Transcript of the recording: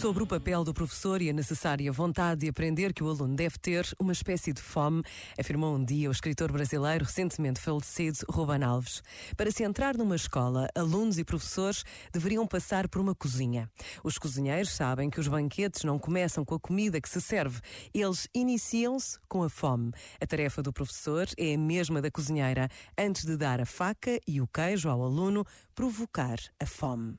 Sobre o papel do professor e a necessária vontade de aprender que o aluno deve ter, uma espécie de fome, afirmou um dia o escritor brasileiro recentemente falecido Ruben Alves. Para se entrar numa escola, alunos e professores deveriam passar por uma cozinha. Os cozinheiros sabem que os banquetes não começam com a comida que se serve, eles iniciam-se com a fome. A tarefa do professor é a mesma da cozinheira, antes de dar a faca e o queijo ao aluno, provocar a fome.